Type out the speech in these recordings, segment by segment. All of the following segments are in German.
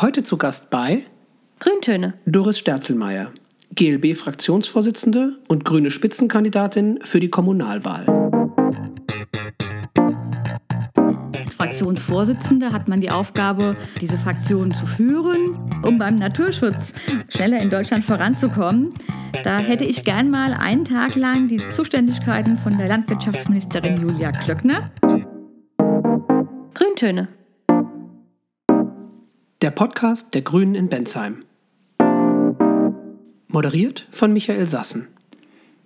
Heute zu Gast bei Grüntöne. Doris Sterzelmeier, GLB-Fraktionsvorsitzende und grüne Spitzenkandidatin für die Kommunalwahl. Als Fraktionsvorsitzende hat man die Aufgabe, diese Fraktion zu führen, um beim Naturschutz schneller in Deutschland voranzukommen. Da hätte ich gern mal einen Tag lang die Zuständigkeiten von der Landwirtschaftsministerin Julia Klöckner. Grüntöne. Der Podcast der Grünen in Bensheim. Moderiert von Michael Sassen.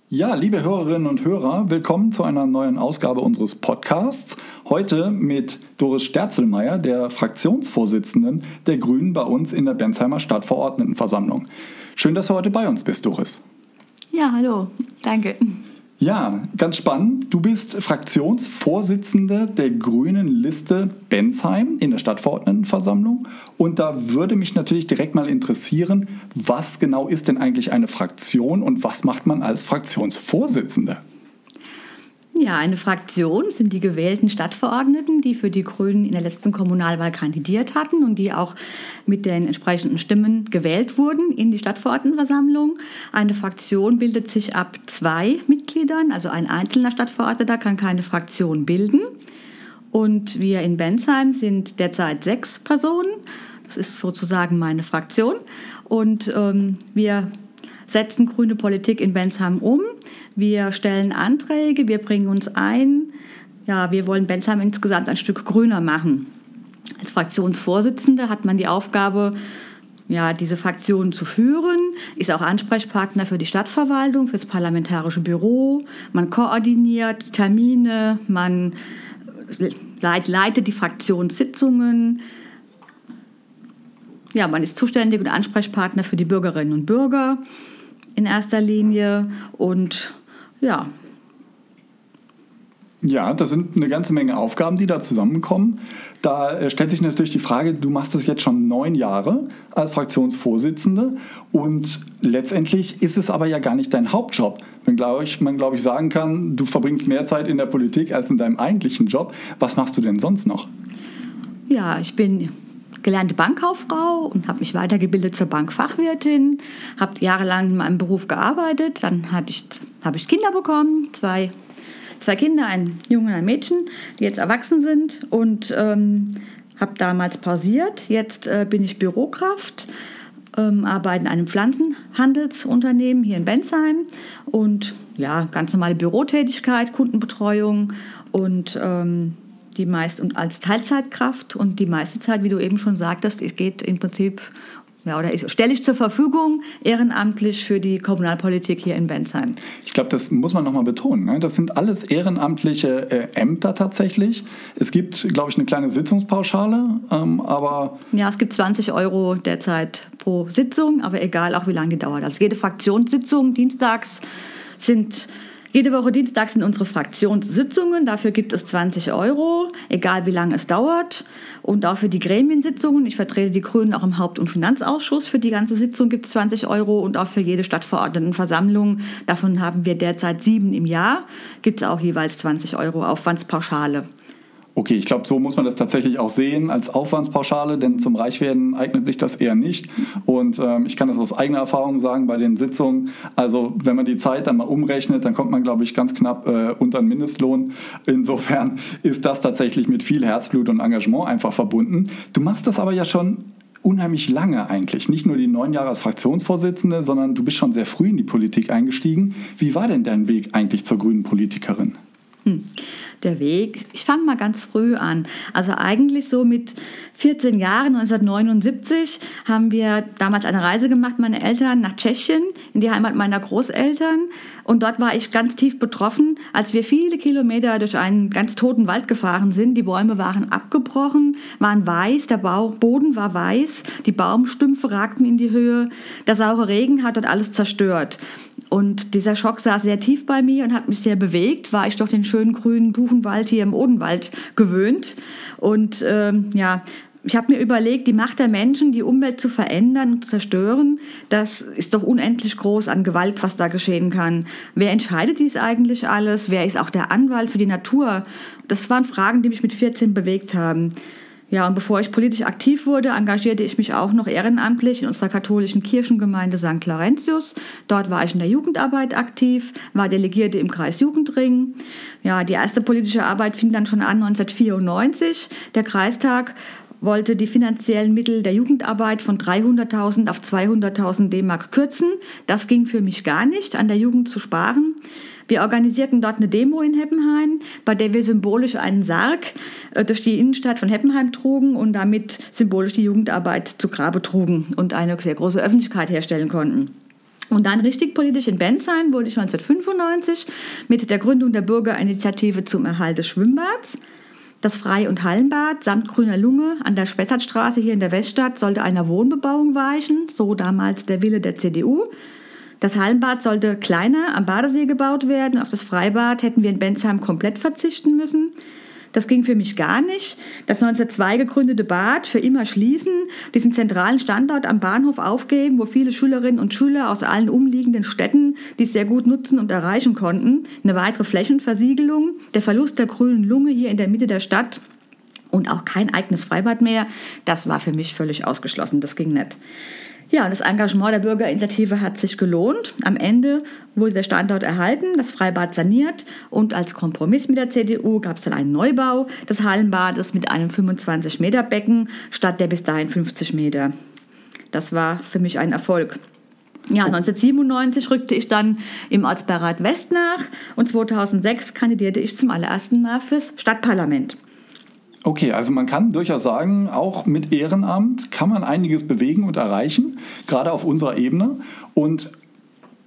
Ja, liebe Hörerinnen und Hörer, willkommen zu einer neuen Ausgabe unseres Podcasts. Heute mit Doris Sterzelmeier, der Fraktionsvorsitzenden der Grünen bei uns in der Bensheimer Stadtverordnetenversammlung. Schön, dass du heute bei uns bist, Doris. Ja, hallo, danke. Ja, ganz spannend. Du bist Fraktionsvorsitzende der grünen Liste Bensheim in der Stadtverordnetenversammlung. Und da würde mich natürlich direkt mal interessieren, was genau ist denn eigentlich eine Fraktion und was macht man als Fraktionsvorsitzende? Ja, eine Fraktion sind die gewählten Stadtverordneten, die für die Grünen in der letzten Kommunalwahl kandidiert hatten und die auch mit den entsprechenden Stimmen gewählt wurden in die Stadtverordnetenversammlung. Eine Fraktion bildet sich ab zwei Mitgliedern, also ein einzelner Stadtverordneter kann keine Fraktion bilden. Und wir in Bensheim sind derzeit sechs Personen. Das ist sozusagen meine Fraktion. Und ähm, wir setzen grüne Politik in Bensheim um. Wir stellen Anträge, wir bringen uns ein. Ja, wir wollen Bensheim insgesamt ein Stück grüner machen. Als Fraktionsvorsitzende hat man die Aufgabe, ja, diese Fraktion zu führen, ist auch Ansprechpartner für die Stadtverwaltung, für das Parlamentarische Büro. Man koordiniert Termine, man leitet die Fraktionssitzungen. Ja, man ist zuständig und Ansprechpartner für die Bürgerinnen und Bürger in erster Linie und ja. Ja, das sind eine ganze Menge Aufgaben, die da zusammenkommen. Da äh, stellt sich natürlich die Frage, du machst das jetzt schon neun Jahre als Fraktionsvorsitzende und letztendlich ist es aber ja gar nicht dein Hauptjob. Wenn glaub ich, man, glaube ich, sagen kann, du verbringst mehr Zeit in der Politik als in deinem eigentlichen Job. Was machst du denn sonst noch? Ja, ich bin gelernte Bankkauffrau und habe mich weitergebildet zur Bankfachwirtin, habe jahrelang in meinem Beruf gearbeitet, dann ich, habe ich Kinder bekommen, zwei, zwei Kinder, ein Junge und ein Mädchen, die jetzt erwachsen sind. Und ähm, habe damals pausiert. Jetzt äh, bin ich Bürokraft, ähm, arbeite in einem Pflanzenhandelsunternehmen hier in Bensheim. Und ja, ganz normale Bürotätigkeit, Kundenbetreuung. Und ähm, die meist und als Teilzeitkraft und die meiste Zeit, wie du eben schon sagtest, geht im Prinzip ja, oder stelle ich zur Verfügung ehrenamtlich für die Kommunalpolitik hier in Bensheim. Ich glaube, das muss man nochmal betonen. Ne? Das sind alles ehrenamtliche äh, Ämter tatsächlich. Es gibt, glaube ich, eine kleine Sitzungspauschale, ähm, aber... Ja, es gibt 20 Euro derzeit pro Sitzung, aber egal auch, wie lange die dauert. Also jede Fraktionssitzung dienstags sind jede Woche Dienstag sind unsere Fraktionssitzungen. Dafür gibt es 20 Euro, egal wie lange es dauert. Und auch für die Gremiensitzungen. Ich vertrete die Grünen auch im Haupt- und Finanzausschuss. Für die ganze Sitzung gibt es 20 Euro und auch für jede Stadtverordnetenversammlung. Davon haben wir derzeit sieben im Jahr. Gibt es auch jeweils 20 Euro Aufwandspauschale. Okay, ich glaube, so muss man das tatsächlich auch sehen als Aufwandspauschale, denn zum Reichwerden eignet sich das eher nicht. Und ähm, ich kann das aus eigener Erfahrung sagen bei den Sitzungen. Also wenn man die Zeit dann mal umrechnet, dann kommt man, glaube ich, ganz knapp äh, unter den Mindestlohn. Insofern ist das tatsächlich mit viel Herzblut und Engagement einfach verbunden. Du machst das aber ja schon unheimlich lange eigentlich. Nicht nur die neun Jahre als Fraktionsvorsitzende, sondern du bist schon sehr früh in die Politik eingestiegen. Wie war denn dein Weg eigentlich zur grünen Politikerin? Hm der Weg. Ich fange mal ganz früh an. Also eigentlich so mit 14 Jahren, 1979, haben wir damals eine Reise gemacht, meine Eltern, nach Tschechien, in die Heimat meiner Großeltern. Und dort war ich ganz tief betroffen, als wir viele Kilometer durch einen ganz toten Wald gefahren sind. Die Bäume waren abgebrochen, waren weiß, der Boden war weiß, die Baumstümpfe ragten in die Höhe. Der saure Regen hat dort alles zerstört. Und dieser Schock saß sehr tief bei mir und hat mich sehr bewegt. War ich doch den schönen grünen Buchenwald hier im Odenwald gewöhnt. Und ähm, ja, ich habe mir überlegt, die Macht der Menschen, die Umwelt zu verändern und zu zerstören, das ist doch unendlich groß an Gewalt, was da geschehen kann. Wer entscheidet dies eigentlich alles? Wer ist auch der Anwalt für die Natur? Das waren Fragen, die mich mit 14 bewegt haben. Ja, und bevor ich politisch aktiv wurde, engagierte ich mich auch noch ehrenamtlich in unserer katholischen Kirchengemeinde St. Laurentius. Dort war ich in der Jugendarbeit aktiv, war Delegierte im Kreis Jugendring. Ja, die erste politische Arbeit fing dann schon an 1994. Der Kreistag wollte die finanziellen Mittel der Jugendarbeit von 300.000 auf 200.000 D-Mark kürzen. Das ging für mich gar nicht, an der Jugend zu sparen. Wir organisierten dort eine Demo in Heppenheim, bei der wir symbolisch einen Sarg äh, durch die Innenstadt von Heppenheim trugen und damit symbolisch die Jugendarbeit zu Grabe trugen und eine sehr große Öffentlichkeit herstellen konnten. Und dann richtig politisch in Bensheim wurde ich 1995 mit der Gründung der Bürgerinitiative zum Erhalt des Schwimmbads das Frei- und Hallenbad samt grüner Lunge an der Spessartstraße hier in der Weststadt sollte einer Wohnbebauung weichen, so damals der Wille der CDU. Das Hallenbad sollte kleiner am Badesee gebaut werden. Auf das Freibad hätten wir in Bensheim komplett verzichten müssen. Das ging für mich gar nicht. Das 1902 gegründete Bad für immer schließen, diesen zentralen Standort am Bahnhof aufgeben, wo viele Schülerinnen und Schüler aus allen umliegenden Städten dies sehr gut nutzen und erreichen konnten. Eine weitere Flächenversiegelung, der Verlust der grünen Lunge hier in der Mitte der Stadt und auch kein eigenes Freibad mehr, das war für mich völlig ausgeschlossen. Das ging nicht. Ja, und das Engagement der Bürgerinitiative hat sich gelohnt. Am Ende wurde der Standort erhalten, das Freibad saniert und als Kompromiss mit der CDU gab es dann einen Neubau des Hallenbades mit einem 25-Meter-Becken statt der bis dahin 50 Meter. Das war für mich ein Erfolg. Ja, 1997 rückte ich dann im Ortsbeirat West nach und 2006 kandidierte ich zum allerersten Mal fürs Stadtparlament. Okay, also man kann durchaus sagen, auch mit Ehrenamt kann man einiges bewegen und erreichen, gerade auf unserer Ebene. Und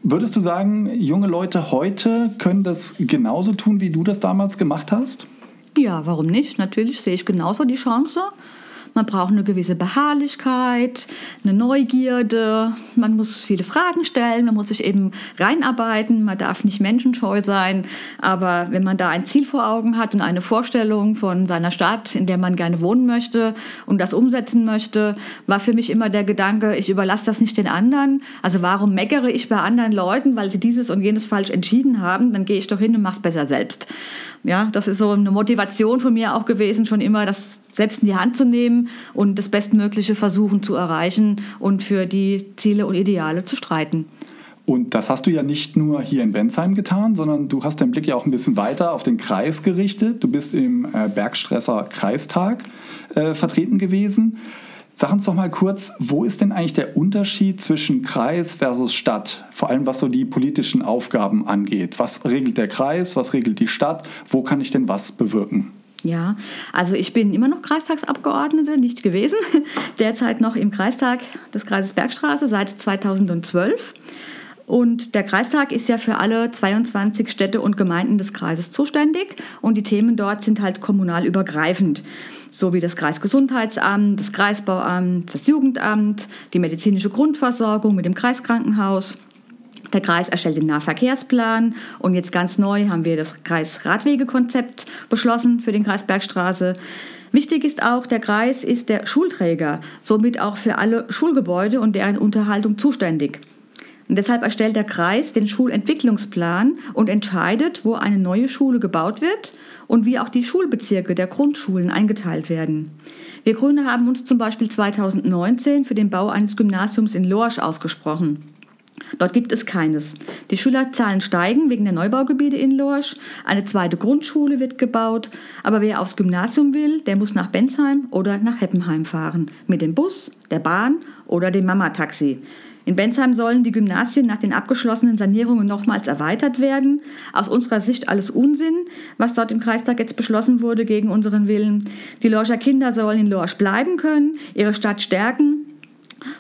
würdest du sagen, junge Leute heute können das genauso tun, wie du das damals gemacht hast? Ja, warum nicht? Natürlich sehe ich genauso die Chance. Man braucht eine gewisse Beharrlichkeit, eine Neugierde. Man muss viele Fragen stellen, man muss sich eben reinarbeiten. Man darf nicht menschenscheu sein. Aber wenn man da ein Ziel vor Augen hat und eine Vorstellung von seiner Stadt, in der man gerne wohnen möchte und das umsetzen möchte, war für mich immer der Gedanke, ich überlasse das nicht den anderen. Also warum meckere ich bei anderen Leuten, weil sie dieses und jenes falsch entschieden haben? Dann gehe ich doch hin und mache es besser selbst. Ja, das ist so eine Motivation von mir auch gewesen, schon immer das selbst in die Hand zu nehmen und das Bestmögliche versuchen zu erreichen und für die Ziele und Ideale zu streiten. Und das hast du ja nicht nur hier in Bensheim getan, sondern du hast deinen Blick ja auch ein bisschen weiter auf den Kreis gerichtet. Du bist im äh, Bergstresser Kreistag äh, vertreten gewesen. Sag uns doch mal kurz, wo ist denn eigentlich der Unterschied zwischen Kreis versus Stadt? Vor allem was so die politischen Aufgaben angeht. Was regelt der Kreis? Was regelt die Stadt? Wo kann ich denn was bewirken? Ja, also ich bin immer noch Kreistagsabgeordnete, nicht gewesen. Derzeit noch im Kreistag des Kreises Bergstraße seit 2012. Und der Kreistag ist ja für alle 22 Städte und Gemeinden des Kreises zuständig und die Themen dort sind halt kommunal übergreifend so wie das Kreisgesundheitsamt, das Kreisbauamt, das Jugendamt, die medizinische Grundversorgung mit dem Kreiskrankenhaus. Der Kreis erstellt den Nahverkehrsplan und jetzt ganz neu haben wir das Kreisradwegekonzept beschlossen für den Kreis Bergstraße. Wichtig ist auch, der Kreis ist der Schulträger, somit auch für alle Schulgebäude und deren Unterhaltung zuständig. Und deshalb erstellt der Kreis den Schulentwicklungsplan und entscheidet, wo eine neue Schule gebaut wird und wie auch die Schulbezirke der Grundschulen eingeteilt werden. Wir Grüne haben uns zum Beispiel 2019 für den Bau eines Gymnasiums in Lorsch ausgesprochen. Dort gibt es keines. Die Schülerzahlen steigen wegen der Neubaugebiete in Lorsch. Eine zweite Grundschule wird gebaut. Aber wer aufs Gymnasium will, der muss nach Bensheim oder nach Heppenheim fahren. Mit dem Bus, der Bahn oder dem Mama-Taxi. In Bensheim sollen die Gymnasien nach den abgeschlossenen Sanierungen nochmals erweitert werden. Aus unserer Sicht alles Unsinn, was dort im Kreistag jetzt beschlossen wurde gegen unseren Willen. Die Lorscher Kinder sollen in Lorsch bleiben können, ihre Stadt stärken.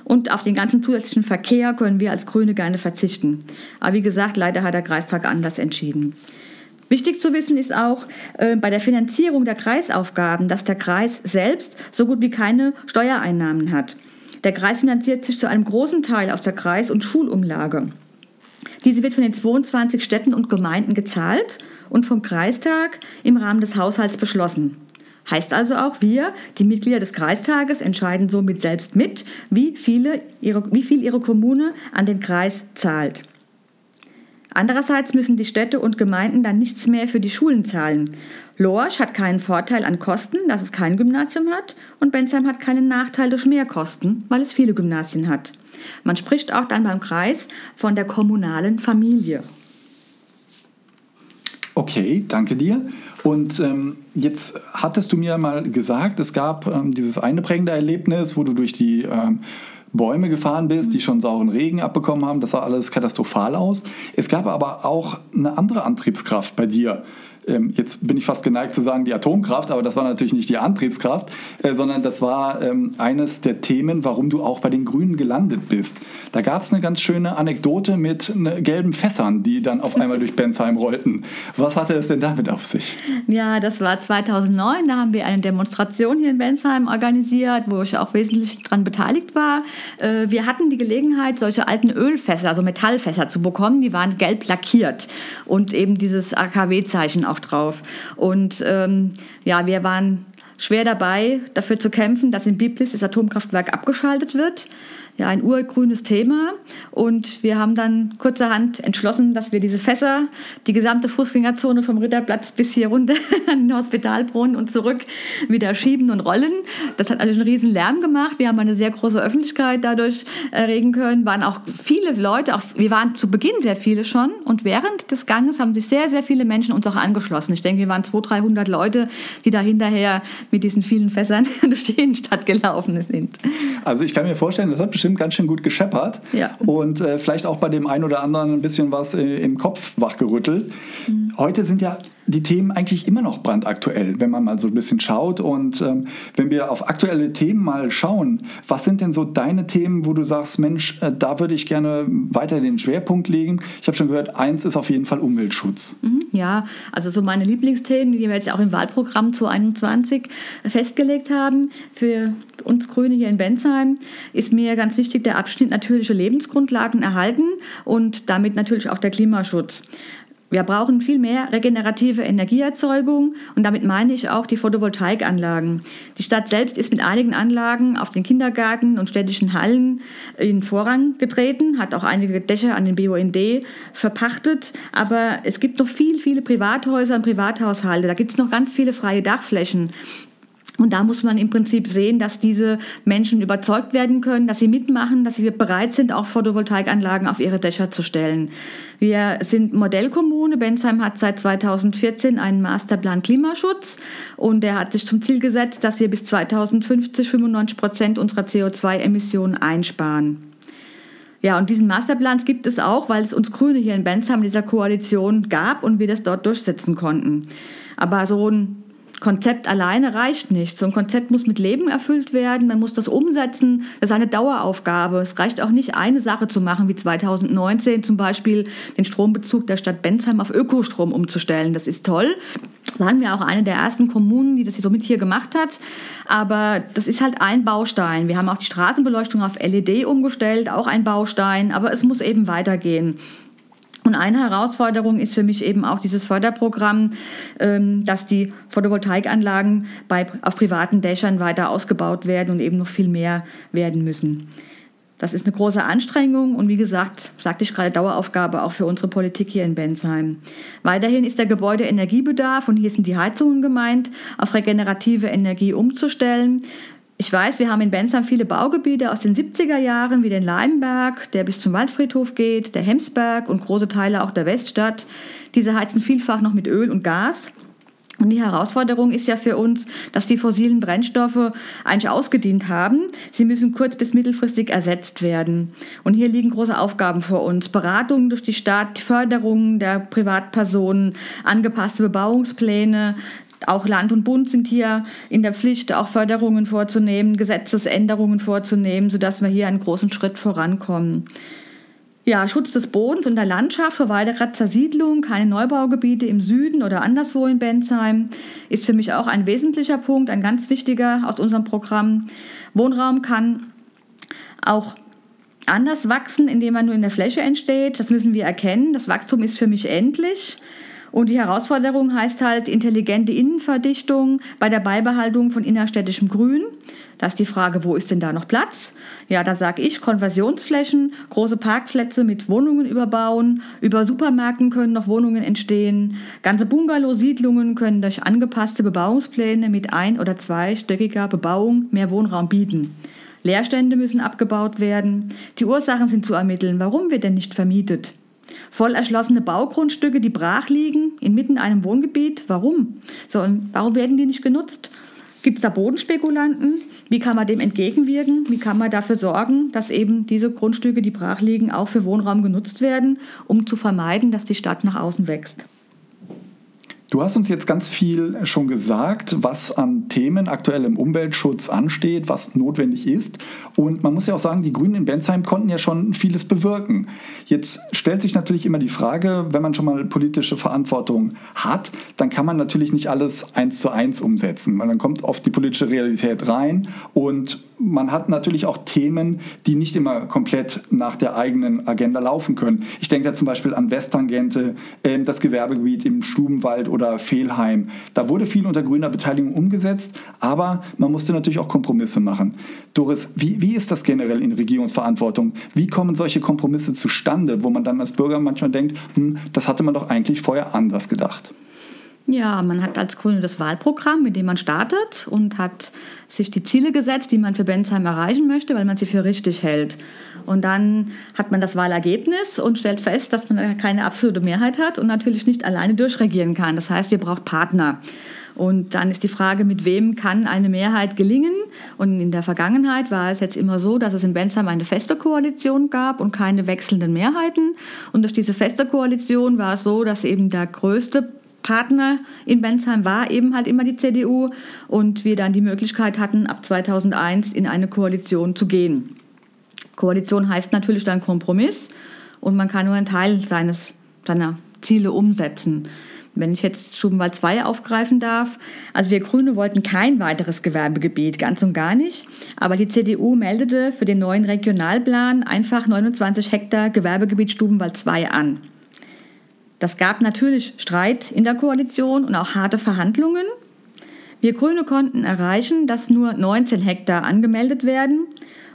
Und auf den ganzen zusätzlichen Verkehr können wir als Grüne gerne verzichten. Aber wie gesagt, leider hat der Kreistag anders entschieden. Wichtig zu wissen ist auch äh, bei der Finanzierung der Kreisaufgaben, dass der Kreis selbst so gut wie keine Steuereinnahmen hat. Der Kreis finanziert sich zu einem großen Teil aus der Kreis- und Schulumlage. Diese wird von den 22 Städten und Gemeinden gezahlt und vom Kreistag im Rahmen des Haushalts beschlossen. Heißt also auch, wir, die Mitglieder des Kreistages, entscheiden somit selbst mit, wie, viele ihre, wie viel ihre Kommune an den Kreis zahlt. Andererseits müssen die Städte und Gemeinden dann nichts mehr für die Schulen zahlen. Lorsch hat keinen Vorteil an Kosten, dass es kein Gymnasium hat. Und Bensheim hat keinen Nachteil durch Mehrkosten, weil es viele Gymnasien hat. Man spricht auch dann beim Kreis von der kommunalen Familie. Okay, danke dir. Und ähm, jetzt hattest du mir mal gesagt, es gab ähm, dieses eine prägende Erlebnis, wo du durch die ähm, Bäume gefahren bist, die schon sauren Regen abbekommen haben. Das sah alles katastrophal aus. Es gab aber auch eine andere Antriebskraft bei dir ähm, jetzt bin ich fast geneigt zu sagen, die Atomkraft, aber das war natürlich nicht die Antriebskraft, äh, sondern das war ähm, eines der Themen, warum du auch bei den Grünen gelandet bist. Da gab es eine ganz schöne Anekdote mit ne, gelben Fässern, die dann auf einmal durch Bensheim rollten. Was hatte es denn damit auf sich? Ja, das war 2009. Da haben wir eine Demonstration hier in Bensheim organisiert, wo ich auch wesentlich daran beteiligt war. Äh, wir hatten die Gelegenheit, solche alten Ölfässer, also Metallfässer zu bekommen. Die waren gelb lackiert und eben dieses AKW-Zeichen auch drauf. Und ähm, ja, wir waren schwer dabei, dafür zu kämpfen, dass in Biblis das Atomkraftwerk abgeschaltet wird ja, ein urgrünes Thema. Und wir haben dann kurzerhand entschlossen, dass wir diese Fässer, die gesamte Fußgängerzone vom Ritterplatz bis hier runter an den Hospitalbrunnen und zurück wieder schieben und rollen. Das hat natürlich einen riesen Lärm gemacht. Wir haben eine sehr große Öffentlichkeit dadurch erregen können. Waren auch viele Leute, auch, wir waren zu Beginn sehr viele schon. Und während des Ganges haben sich sehr, sehr viele Menschen uns auch angeschlossen. Ich denke, wir waren 200, 300 Leute, die da hinterher mit diesen vielen Fässern durch die Innenstadt gelaufen sind. Also ich kann mir vorstellen, das hat bestimmt bestimmt ganz schön gut gescheppert ja. und äh, vielleicht auch bei dem einen oder anderen ein bisschen was äh, im Kopf wachgerüttelt. Mhm. Heute sind ja die Themen eigentlich immer noch brandaktuell, wenn man mal so ein bisschen schaut. Und ähm, wenn wir auf aktuelle Themen mal schauen, was sind denn so deine Themen, wo du sagst, Mensch, äh, da würde ich gerne weiter den Schwerpunkt legen? Ich habe schon gehört, eins ist auf jeden Fall Umweltschutz. Mhm, ja, also so meine Lieblingsthemen, die wir jetzt auch im Wahlprogramm 2021 festgelegt haben für uns Grüne hier in Bensheim, ist mir ganz wichtig der Abschnitt natürliche Lebensgrundlagen erhalten und damit natürlich auch der Klimaschutz. Wir brauchen viel mehr regenerative Energieerzeugung und damit meine ich auch die Photovoltaikanlagen. Die Stadt selbst ist mit einigen Anlagen auf den Kindergärten und städtischen Hallen in Vorrang getreten, hat auch einige Dächer an den BUND verpachtet, aber es gibt noch viel, viele Privathäuser und Privathaushalte. Da gibt es noch ganz viele freie Dachflächen. Und da muss man im Prinzip sehen, dass diese Menschen überzeugt werden können, dass sie mitmachen, dass sie bereit sind, auch Photovoltaikanlagen auf ihre Dächer zu stellen. Wir sind Modellkommune. Bensheim hat seit 2014 einen Masterplan Klimaschutz und der hat sich zum Ziel gesetzt, dass wir bis 2050 95 Prozent unserer CO2-Emissionen einsparen. Ja, und diesen Masterplan gibt es auch, weil es uns Grüne hier in Bensheim dieser Koalition gab und wir das dort durchsetzen konnten. Aber so ein Konzept alleine reicht nicht. So ein Konzept muss mit Leben erfüllt werden, man muss das umsetzen. Das ist eine Daueraufgabe. Es reicht auch nicht, eine Sache zu machen, wie 2019 zum Beispiel den Strombezug der Stadt Bensheim auf Ökostrom umzustellen. Das ist toll. Waren wir auch eine der ersten Kommunen, die das hier so mit hier gemacht hat. Aber das ist halt ein Baustein. Wir haben auch die Straßenbeleuchtung auf LED umgestellt, auch ein Baustein. Aber es muss eben weitergehen. Und eine Herausforderung ist für mich eben auch dieses Förderprogramm, ähm, dass die Photovoltaikanlagen bei, auf privaten Dächern weiter ausgebaut werden und eben noch viel mehr werden müssen. Das ist eine große Anstrengung und wie gesagt, sagte ich gerade, Daueraufgabe auch für unsere Politik hier in Bensheim. Weiterhin ist der Gebäudeenergiebedarf, und hier sind die Heizungen gemeint, auf regenerative Energie umzustellen. Ich weiß, wir haben in Bensheim viele Baugebiete aus den 70er Jahren, wie den Leimenberg, der bis zum Waldfriedhof geht, der Hemsberg und große Teile auch der Weststadt. Diese heizen vielfach noch mit Öl und Gas. Und die Herausforderung ist ja für uns, dass die fossilen Brennstoffe eigentlich ausgedient haben. Sie müssen kurz- bis mittelfristig ersetzt werden. Und hier liegen große Aufgaben vor uns. Beratungen durch die Stadt, Förderung der Privatpersonen, angepasste Bebauungspläne, auch Land und Bund sind hier in der Pflicht, auch Förderungen vorzunehmen, Gesetzesänderungen vorzunehmen, sodass wir hier einen großen Schritt vorankommen. Ja, Schutz des Bodens und der Landschaft vor weiterer Zersiedlung, keine Neubaugebiete im Süden oder anderswo in Bensheim, ist für mich auch ein wesentlicher Punkt, ein ganz wichtiger aus unserem Programm. Wohnraum kann auch anders wachsen, indem er nur in der Fläche entsteht. Das müssen wir erkennen. Das Wachstum ist für mich endlich. Und die Herausforderung heißt halt intelligente Innenverdichtung bei der Beibehaltung von innerstädtischem Grün. Da ist die Frage, wo ist denn da noch Platz? Ja, da sage ich, Konversionsflächen, große Parkplätze mit Wohnungen überbauen, über Supermärkten können noch Wohnungen entstehen, ganze Bungalow-Siedlungen können durch angepasste Bebauungspläne mit ein- oder zweistöckiger Bebauung mehr Wohnraum bieten. Leerstände müssen abgebaut werden. Die Ursachen sind zu ermitteln. Warum wird denn nicht vermietet? Voll erschlossene Baugrundstücke, die brach liegen, inmitten einem Wohngebiet. Warum? So, warum werden die nicht genutzt? Gibt es da Bodenspekulanten? Wie kann man dem entgegenwirken? Wie kann man dafür sorgen, dass eben diese Grundstücke, die brach liegen, auch für Wohnraum genutzt werden, um zu vermeiden, dass die Stadt nach außen wächst? Du hast uns jetzt ganz viel schon gesagt, was an Themen aktuell im Umweltschutz ansteht, was notwendig ist. Und man muss ja auch sagen, die Grünen in Bensheim konnten ja schon vieles bewirken. Jetzt stellt sich natürlich immer die Frage, wenn man schon mal politische Verantwortung hat, dann kann man natürlich nicht alles eins zu eins umsetzen, weil dann kommt oft die politische Realität rein und man hat natürlich auch Themen, die nicht immer komplett nach der eigenen Agenda laufen können. Ich denke da zum Beispiel an Westtangente, ähm, das Gewerbegebiet im Stubenwald oder Fehlheim. Da wurde viel unter grüner Beteiligung umgesetzt, aber man musste natürlich auch Kompromisse machen. Doris, wie, wie ist das generell in Regierungsverantwortung? Wie kommen solche Kompromisse zustande, wo man dann als Bürger manchmal denkt, hm, das hatte man doch eigentlich vorher anders gedacht? Ja, man hat als Grüne das Wahlprogramm, mit dem man startet und hat sich die Ziele gesetzt, die man für Bensheim erreichen möchte, weil man sie für richtig hält. Und dann hat man das Wahlergebnis und stellt fest, dass man keine absolute Mehrheit hat und natürlich nicht alleine durchregieren kann. Das heißt, wir brauchen Partner. Und dann ist die Frage, mit wem kann eine Mehrheit gelingen? Und in der Vergangenheit war es jetzt immer so, dass es in Bensheim eine feste Koalition gab und keine wechselnden Mehrheiten. Und durch diese feste Koalition war es so, dass eben der größte Partner in Bensheim war eben halt immer die CDU und wir dann die Möglichkeit hatten, ab 2001 in eine Koalition zu gehen. Koalition heißt natürlich dann Kompromiss und man kann nur einen Teil seines, seiner Ziele umsetzen. Wenn ich jetzt Schubenwald 2 aufgreifen darf, also wir Grüne wollten kein weiteres Gewerbegebiet, ganz und gar nicht, aber die CDU meldete für den neuen Regionalplan einfach 29 Hektar Gewerbegebiet Stubenwald 2 an. Das gab natürlich Streit in der Koalition und auch harte Verhandlungen. Wir Grüne konnten erreichen, dass nur 19 Hektar angemeldet werden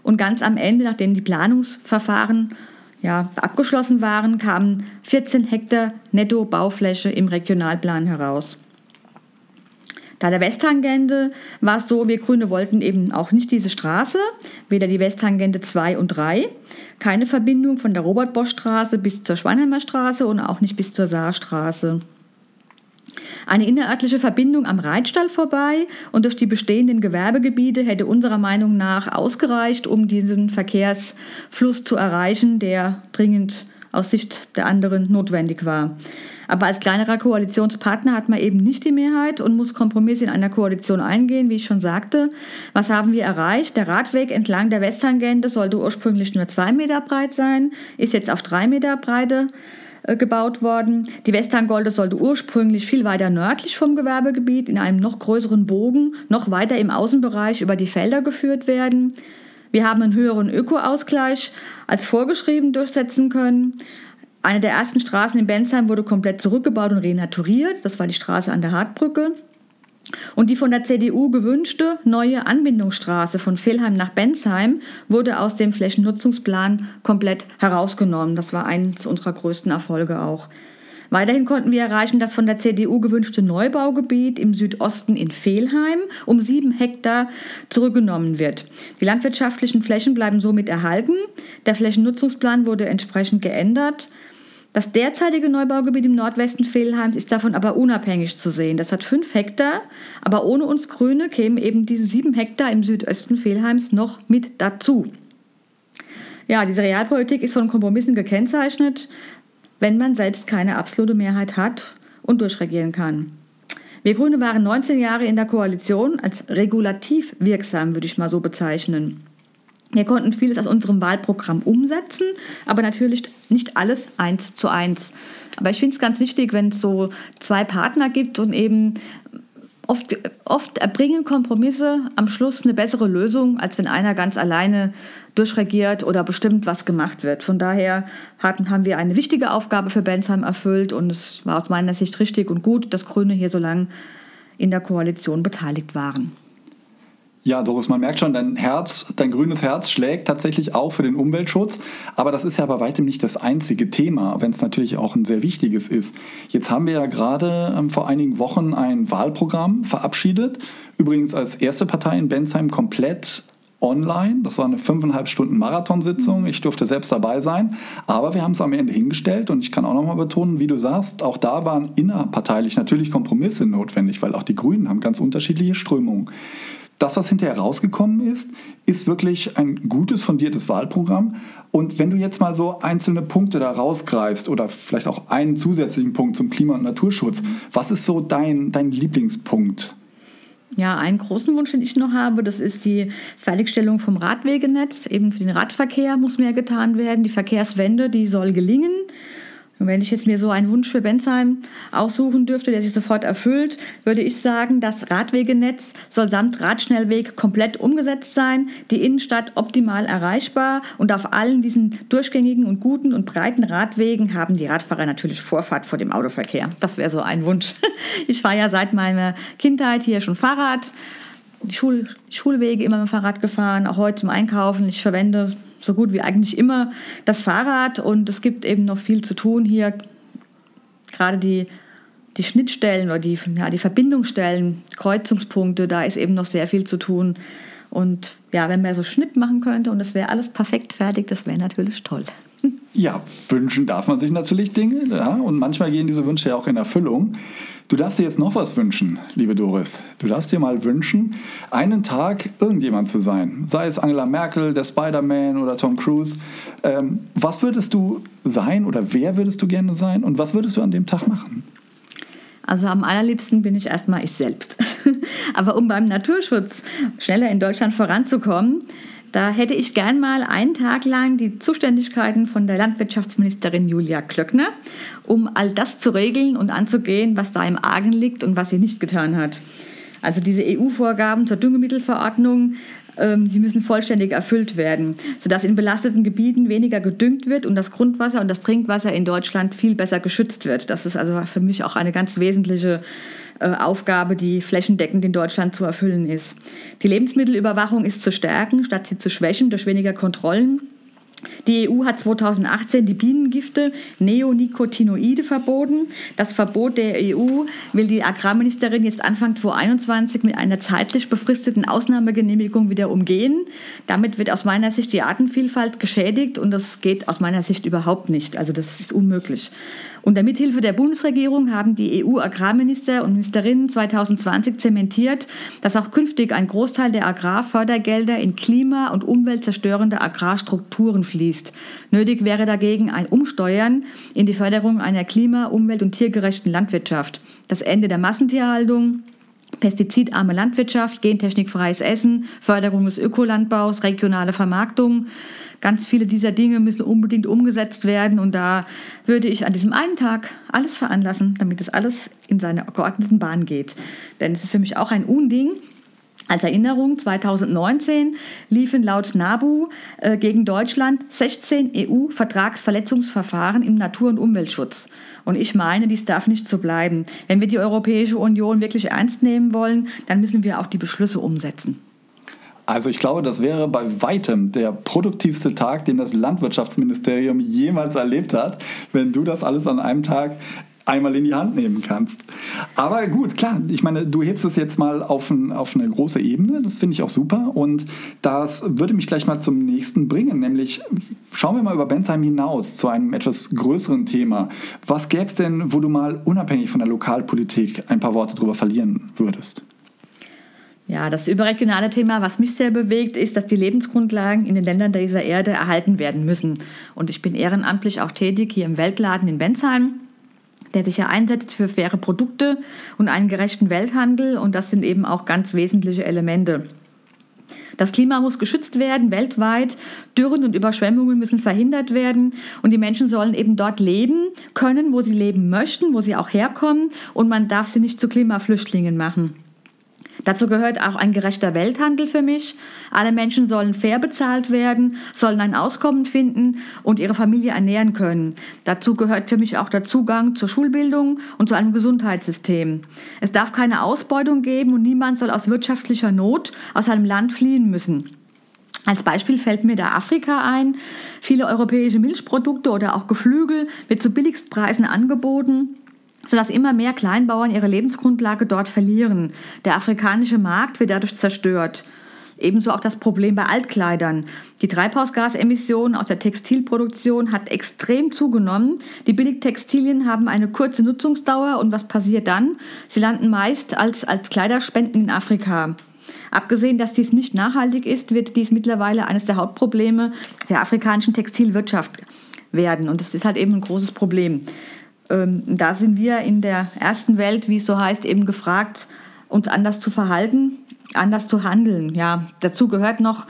und ganz am Ende, nachdem die Planungsverfahren ja, abgeschlossen waren, kamen 14 Hektar Netto-Baufläche im Regionalplan heraus. Bei der Westtangente war es so, wir Grüne wollten eben auch nicht diese Straße, weder die Westtangente 2 und 3, keine Verbindung von der Robert-Bosch-Straße bis zur Schweinheimer Straße und auch nicht bis zur Saarstraße. Eine innerörtliche Verbindung am Reitstall vorbei und durch die bestehenden Gewerbegebiete hätte unserer Meinung nach ausgereicht, um diesen Verkehrsfluss zu erreichen, der dringend aus Sicht der anderen notwendig war. Aber als kleinerer Koalitionspartner hat man eben nicht die Mehrheit und muss Kompromisse in einer Koalition eingehen, wie ich schon sagte. Was haben wir erreicht? Der Radweg entlang der Westtangente sollte ursprünglich nur zwei Meter breit sein, ist jetzt auf drei Meter Breite äh, gebaut worden. Die Westtangolde sollte ursprünglich viel weiter nördlich vom Gewerbegebiet in einem noch größeren Bogen, noch weiter im Außenbereich über die Felder geführt werden. Wir haben einen höheren Ökoausgleich als vorgeschrieben durchsetzen können. Eine der ersten Straßen in Bensheim wurde komplett zurückgebaut und renaturiert. Das war die Straße an der Hartbrücke. Und die von der CDU gewünschte neue Anbindungsstraße von Vilheim nach Bensheim wurde aus dem Flächennutzungsplan komplett herausgenommen. Das war eines unserer größten Erfolge auch. Weiterhin konnten wir erreichen, dass von der CDU gewünschte Neubaugebiet im Südosten in Fehlheim um sieben Hektar zurückgenommen wird. Die landwirtschaftlichen Flächen bleiben somit erhalten. Der Flächennutzungsplan wurde entsprechend geändert. Das derzeitige Neubaugebiet im Nordwesten Fehlheims ist davon aber unabhängig zu sehen. Das hat fünf Hektar, aber ohne uns Grüne kämen eben diese sieben Hektar im Südosten Fehlheims noch mit dazu. Ja, diese Realpolitik ist von Kompromissen gekennzeichnet wenn man selbst keine absolute Mehrheit hat und durchregieren kann. Wir Grüne waren 19 Jahre in der Koalition als regulativ wirksam, würde ich mal so bezeichnen. Wir konnten vieles aus unserem Wahlprogramm umsetzen, aber natürlich nicht alles eins zu eins. Aber ich finde es ganz wichtig, wenn es so zwei Partner gibt und eben oft, oft erbringen Kompromisse am Schluss eine bessere Lösung, als wenn einer ganz alleine durchregiert oder bestimmt, was gemacht wird. Von daher hatten, haben wir eine wichtige Aufgabe für Bensheim erfüllt und es war aus meiner Sicht richtig und gut, dass Grüne hier so lange in der Koalition beteiligt waren. Ja, Doris, man merkt schon, dein Herz, dein grünes Herz schlägt tatsächlich auch für den Umweltschutz. Aber das ist ja bei weitem nicht das einzige Thema, wenn es natürlich auch ein sehr wichtiges ist. Jetzt haben wir ja gerade ähm, vor einigen Wochen ein Wahlprogramm verabschiedet. Übrigens als erste Partei in Bensheim komplett online. Das war eine fünfeinhalb Stunden Marathonsitzung. Ich durfte selbst dabei sein. Aber wir haben es am Ende hingestellt und ich kann auch nochmal betonen, wie du sagst, auch da waren innerparteilich natürlich Kompromisse notwendig, weil auch die Grünen haben ganz unterschiedliche Strömungen. Das, was hinterher rausgekommen ist, ist wirklich ein gutes, fundiertes Wahlprogramm. Und wenn du jetzt mal so einzelne Punkte da rausgreifst oder vielleicht auch einen zusätzlichen Punkt zum Klima- und Naturschutz, was ist so dein, dein Lieblingspunkt? Ja, einen großen Wunsch, den ich noch habe, das ist die Fertigstellung vom Radwegenetz. Eben für den Radverkehr muss mehr getan werden. Die Verkehrswende, die soll gelingen. Und wenn ich jetzt mir so einen Wunsch für Bensheim aussuchen dürfte, der sich sofort erfüllt, würde ich sagen, das Radwegenetz soll samt Radschnellweg komplett umgesetzt sein, die Innenstadt optimal erreichbar und auf allen diesen durchgängigen und guten und breiten Radwegen haben die Radfahrer natürlich Vorfahrt vor dem Autoverkehr. Das wäre so ein Wunsch. Ich fahre ja seit meiner Kindheit hier schon Fahrrad, die Schul Schulwege immer mit dem Fahrrad gefahren, auch heute zum Einkaufen. Ich verwende so gut wie eigentlich immer das Fahrrad und es gibt eben noch viel zu tun hier. Gerade die, die Schnittstellen oder die, ja, die Verbindungsstellen, Kreuzungspunkte, da ist eben noch sehr viel zu tun. Und ja, wenn man so Schnitt machen könnte und es wäre alles perfekt fertig, das wäre natürlich toll. Ja, wünschen darf man sich natürlich Dinge ja, und manchmal gehen diese Wünsche ja auch in Erfüllung. Du darfst dir jetzt noch was wünschen, liebe Doris. Du darfst dir mal wünschen, einen Tag irgendjemand zu sein. Sei es Angela Merkel, der Spider-Man oder Tom Cruise. Ähm, was würdest du sein oder wer würdest du gerne sein und was würdest du an dem Tag machen? Also am allerliebsten bin ich erstmal ich selbst. Aber um beim Naturschutz schneller in Deutschland voranzukommen, da hätte ich gern mal einen Tag lang die Zuständigkeiten von der Landwirtschaftsministerin Julia Klöckner, um all das zu regeln und anzugehen, was da im Argen liegt und was sie nicht getan hat. Also diese EU-Vorgaben zur Düngemittelverordnung, ähm, die müssen vollständig erfüllt werden, sodass in belasteten Gebieten weniger gedüngt wird und das Grundwasser und das Trinkwasser in Deutschland viel besser geschützt wird. Das ist also für mich auch eine ganz wesentliche äh, Aufgabe, die flächendeckend in Deutschland zu erfüllen ist. Die Lebensmittelüberwachung ist zu stärken, statt sie zu schwächen durch weniger Kontrollen. Die EU hat 2018 die Bienengifte Neonicotinoide verboten. Das Verbot der EU will die Agrarministerin jetzt Anfang 2021 mit einer zeitlich befristeten Ausnahmegenehmigung wieder umgehen. Damit wird aus meiner Sicht die Artenvielfalt geschädigt und das geht aus meiner Sicht überhaupt nicht. Also das ist unmöglich. Unter Mithilfe der Bundesregierung haben die EU-Agrarminister und Ministerinnen 2020 zementiert, dass auch künftig ein Großteil der Agrarfördergelder in klima- und umweltzerstörende Agrarstrukturen fließt. Nötig wäre dagegen ein Umsteuern in die Förderung einer klima-, umwelt- und tiergerechten Landwirtschaft. Das Ende der Massentierhaltung, Pestizidarme Landwirtschaft, gentechnikfreies Essen, Förderung des Ökolandbaus, regionale Vermarktung. Ganz viele dieser Dinge müssen unbedingt umgesetzt werden und da würde ich an diesem einen Tag alles veranlassen, damit es alles in seine geordneten Bahn geht. Denn es ist für mich auch ein Unding, als Erinnerung, 2019 liefen laut NABU äh, gegen Deutschland 16 EU-Vertragsverletzungsverfahren im Natur- und Umweltschutz. Und ich meine, dies darf nicht so bleiben. Wenn wir die Europäische Union wirklich ernst nehmen wollen, dann müssen wir auch die Beschlüsse umsetzen. Also ich glaube, das wäre bei weitem der produktivste Tag, den das Landwirtschaftsministerium jemals erlebt hat, wenn du das alles an einem Tag einmal in die Hand nehmen kannst. Aber gut, klar, ich meine, du hebst es jetzt mal auf, ein, auf eine große Ebene, das finde ich auch super und das würde mich gleich mal zum nächsten bringen, nämlich schauen wir mal über Bensheim hinaus zu einem etwas größeren Thema. Was gäbe es denn, wo du mal unabhängig von der Lokalpolitik ein paar Worte drüber verlieren würdest? Ja, das überregionale Thema, was mich sehr bewegt, ist, dass die Lebensgrundlagen in den Ländern dieser Erde erhalten werden müssen. Und ich bin ehrenamtlich auch tätig hier im Weltladen in Bensheim der sich ja einsetzt für faire Produkte und einen gerechten Welthandel. Und das sind eben auch ganz wesentliche Elemente. Das Klima muss geschützt werden weltweit. Dürren und Überschwemmungen müssen verhindert werden. Und die Menschen sollen eben dort leben können, wo sie leben möchten, wo sie auch herkommen. Und man darf sie nicht zu Klimaflüchtlingen machen. Dazu gehört auch ein gerechter Welthandel für mich. Alle Menschen sollen fair bezahlt werden, sollen ein Auskommen finden und ihre Familie ernähren können. Dazu gehört für mich auch der Zugang zur Schulbildung und zu einem Gesundheitssystem. Es darf keine Ausbeutung geben und niemand soll aus wirtschaftlicher Not aus seinem Land fliehen müssen. Als Beispiel fällt mir da Afrika ein. Viele europäische Milchprodukte oder auch Geflügel wird zu Billigstpreisen angeboten sodass immer mehr Kleinbauern ihre Lebensgrundlage dort verlieren. Der afrikanische Markt wird dadurch zerstört. Ebenso auch das Problem bei Altkleidern. Die Treibhausgasemissionen aus der Textilproduktion hat extrem zugenommen. Die Billigtextilien haben eine kurze Nutzungsdauer und was passiert dann? Sie landen meist als, als Kleiderspenden in Afrika. Abgesehen, dass dies nicht nachhaltig ist, wird dies mittlerweile eines der Hauptprobleme der afrikanischen Textilwirtschaft werden. Und das ist halt eben ein großes Problem ähm, da sind wir in der ersten Welt, wie es so heißt, eben gefragt, uns anders zu verhalten, anders zu handeln. Ja, dazu gehört noch,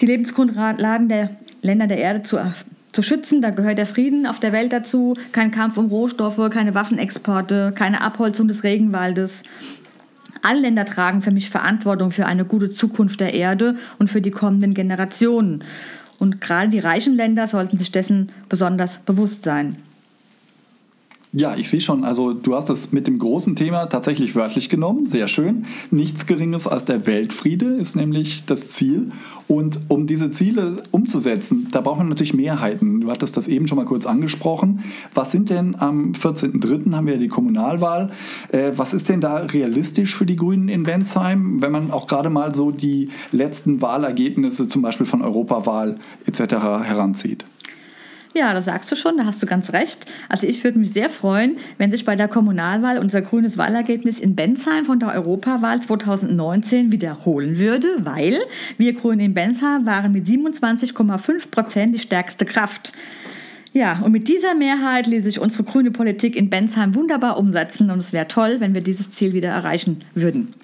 die Lebensgrundlagen der Länder der Erde zu, zu schützen. Da gehört der Frieden auf der Welt dazu, kein Kampf um Rohstoffe, keine Waffenexporte, keine Abholzung des Regenwaldes. Alle Länder tragen für mich Verantwortung für eine gute Zukunft der Erde und für die kommenden Generationen. Und gerade die reichen Länder sollten sich dessen besonders bewusst sein. Ja, ich sehe schon, also du hast es mit dem großen Thema tatsächlich wörtlich genommen, sehr schön. Nichts Geringes als der Weltfriede ist nämlich das Ziel. Und um diese Ziele umzusetzen, da braucht man natürlich Mehrheiten. Du hattest das eben schon mal kurz angesprochen. Was sind denn am 14.03. haben wir die Kommunalwahl. Äh, was ist denn da realistisch für die Grünen in Bensheim, wenn man auch gerade mal so die letzten Wahlergebnisse zum Beispiel von Europawahl etc. heranzieht? Ja, das sagst du schon, da hast du ganz recht. Also ich würde mich sehr freuen, wenn sich bei der Kommunalwahl unser grünes Wahlergebnis in Bensheim von der Europawahl 2019 wiederholen würde, weil wir Grünen in Bensheim waren mit 27,5 Prozent die stärkste Kraft. Ja, und mit dieser Mehrheit ließ sich unsere grüne Politik in Bensheim wunderbar umsetzen und es wäre toll, wenn wir dieses Ziel wieder erreichen würden.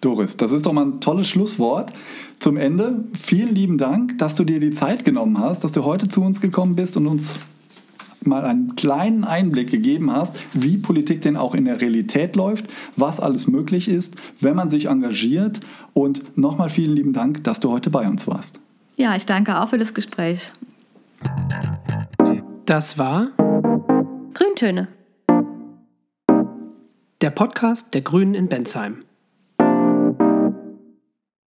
Doris, das ist doch mal ein tolles Schlusswort zum Ende. Vielen lieben Dank, dass du dir die Zeit genommen hast, dass du heute zu uns gekommen bist und uns mal einen kleinen Einblick gegeben hast, wie Politik denn auch in der Realität läuft, was alles möglich ist, wenn man sich engagiert. Und nochmal vielen lieben Dank, dass du heute bei uns warst. Ja, ich danke auch für das Gespräch. Das war Grüntöne. Der Podcast der Grünen in Bensheim.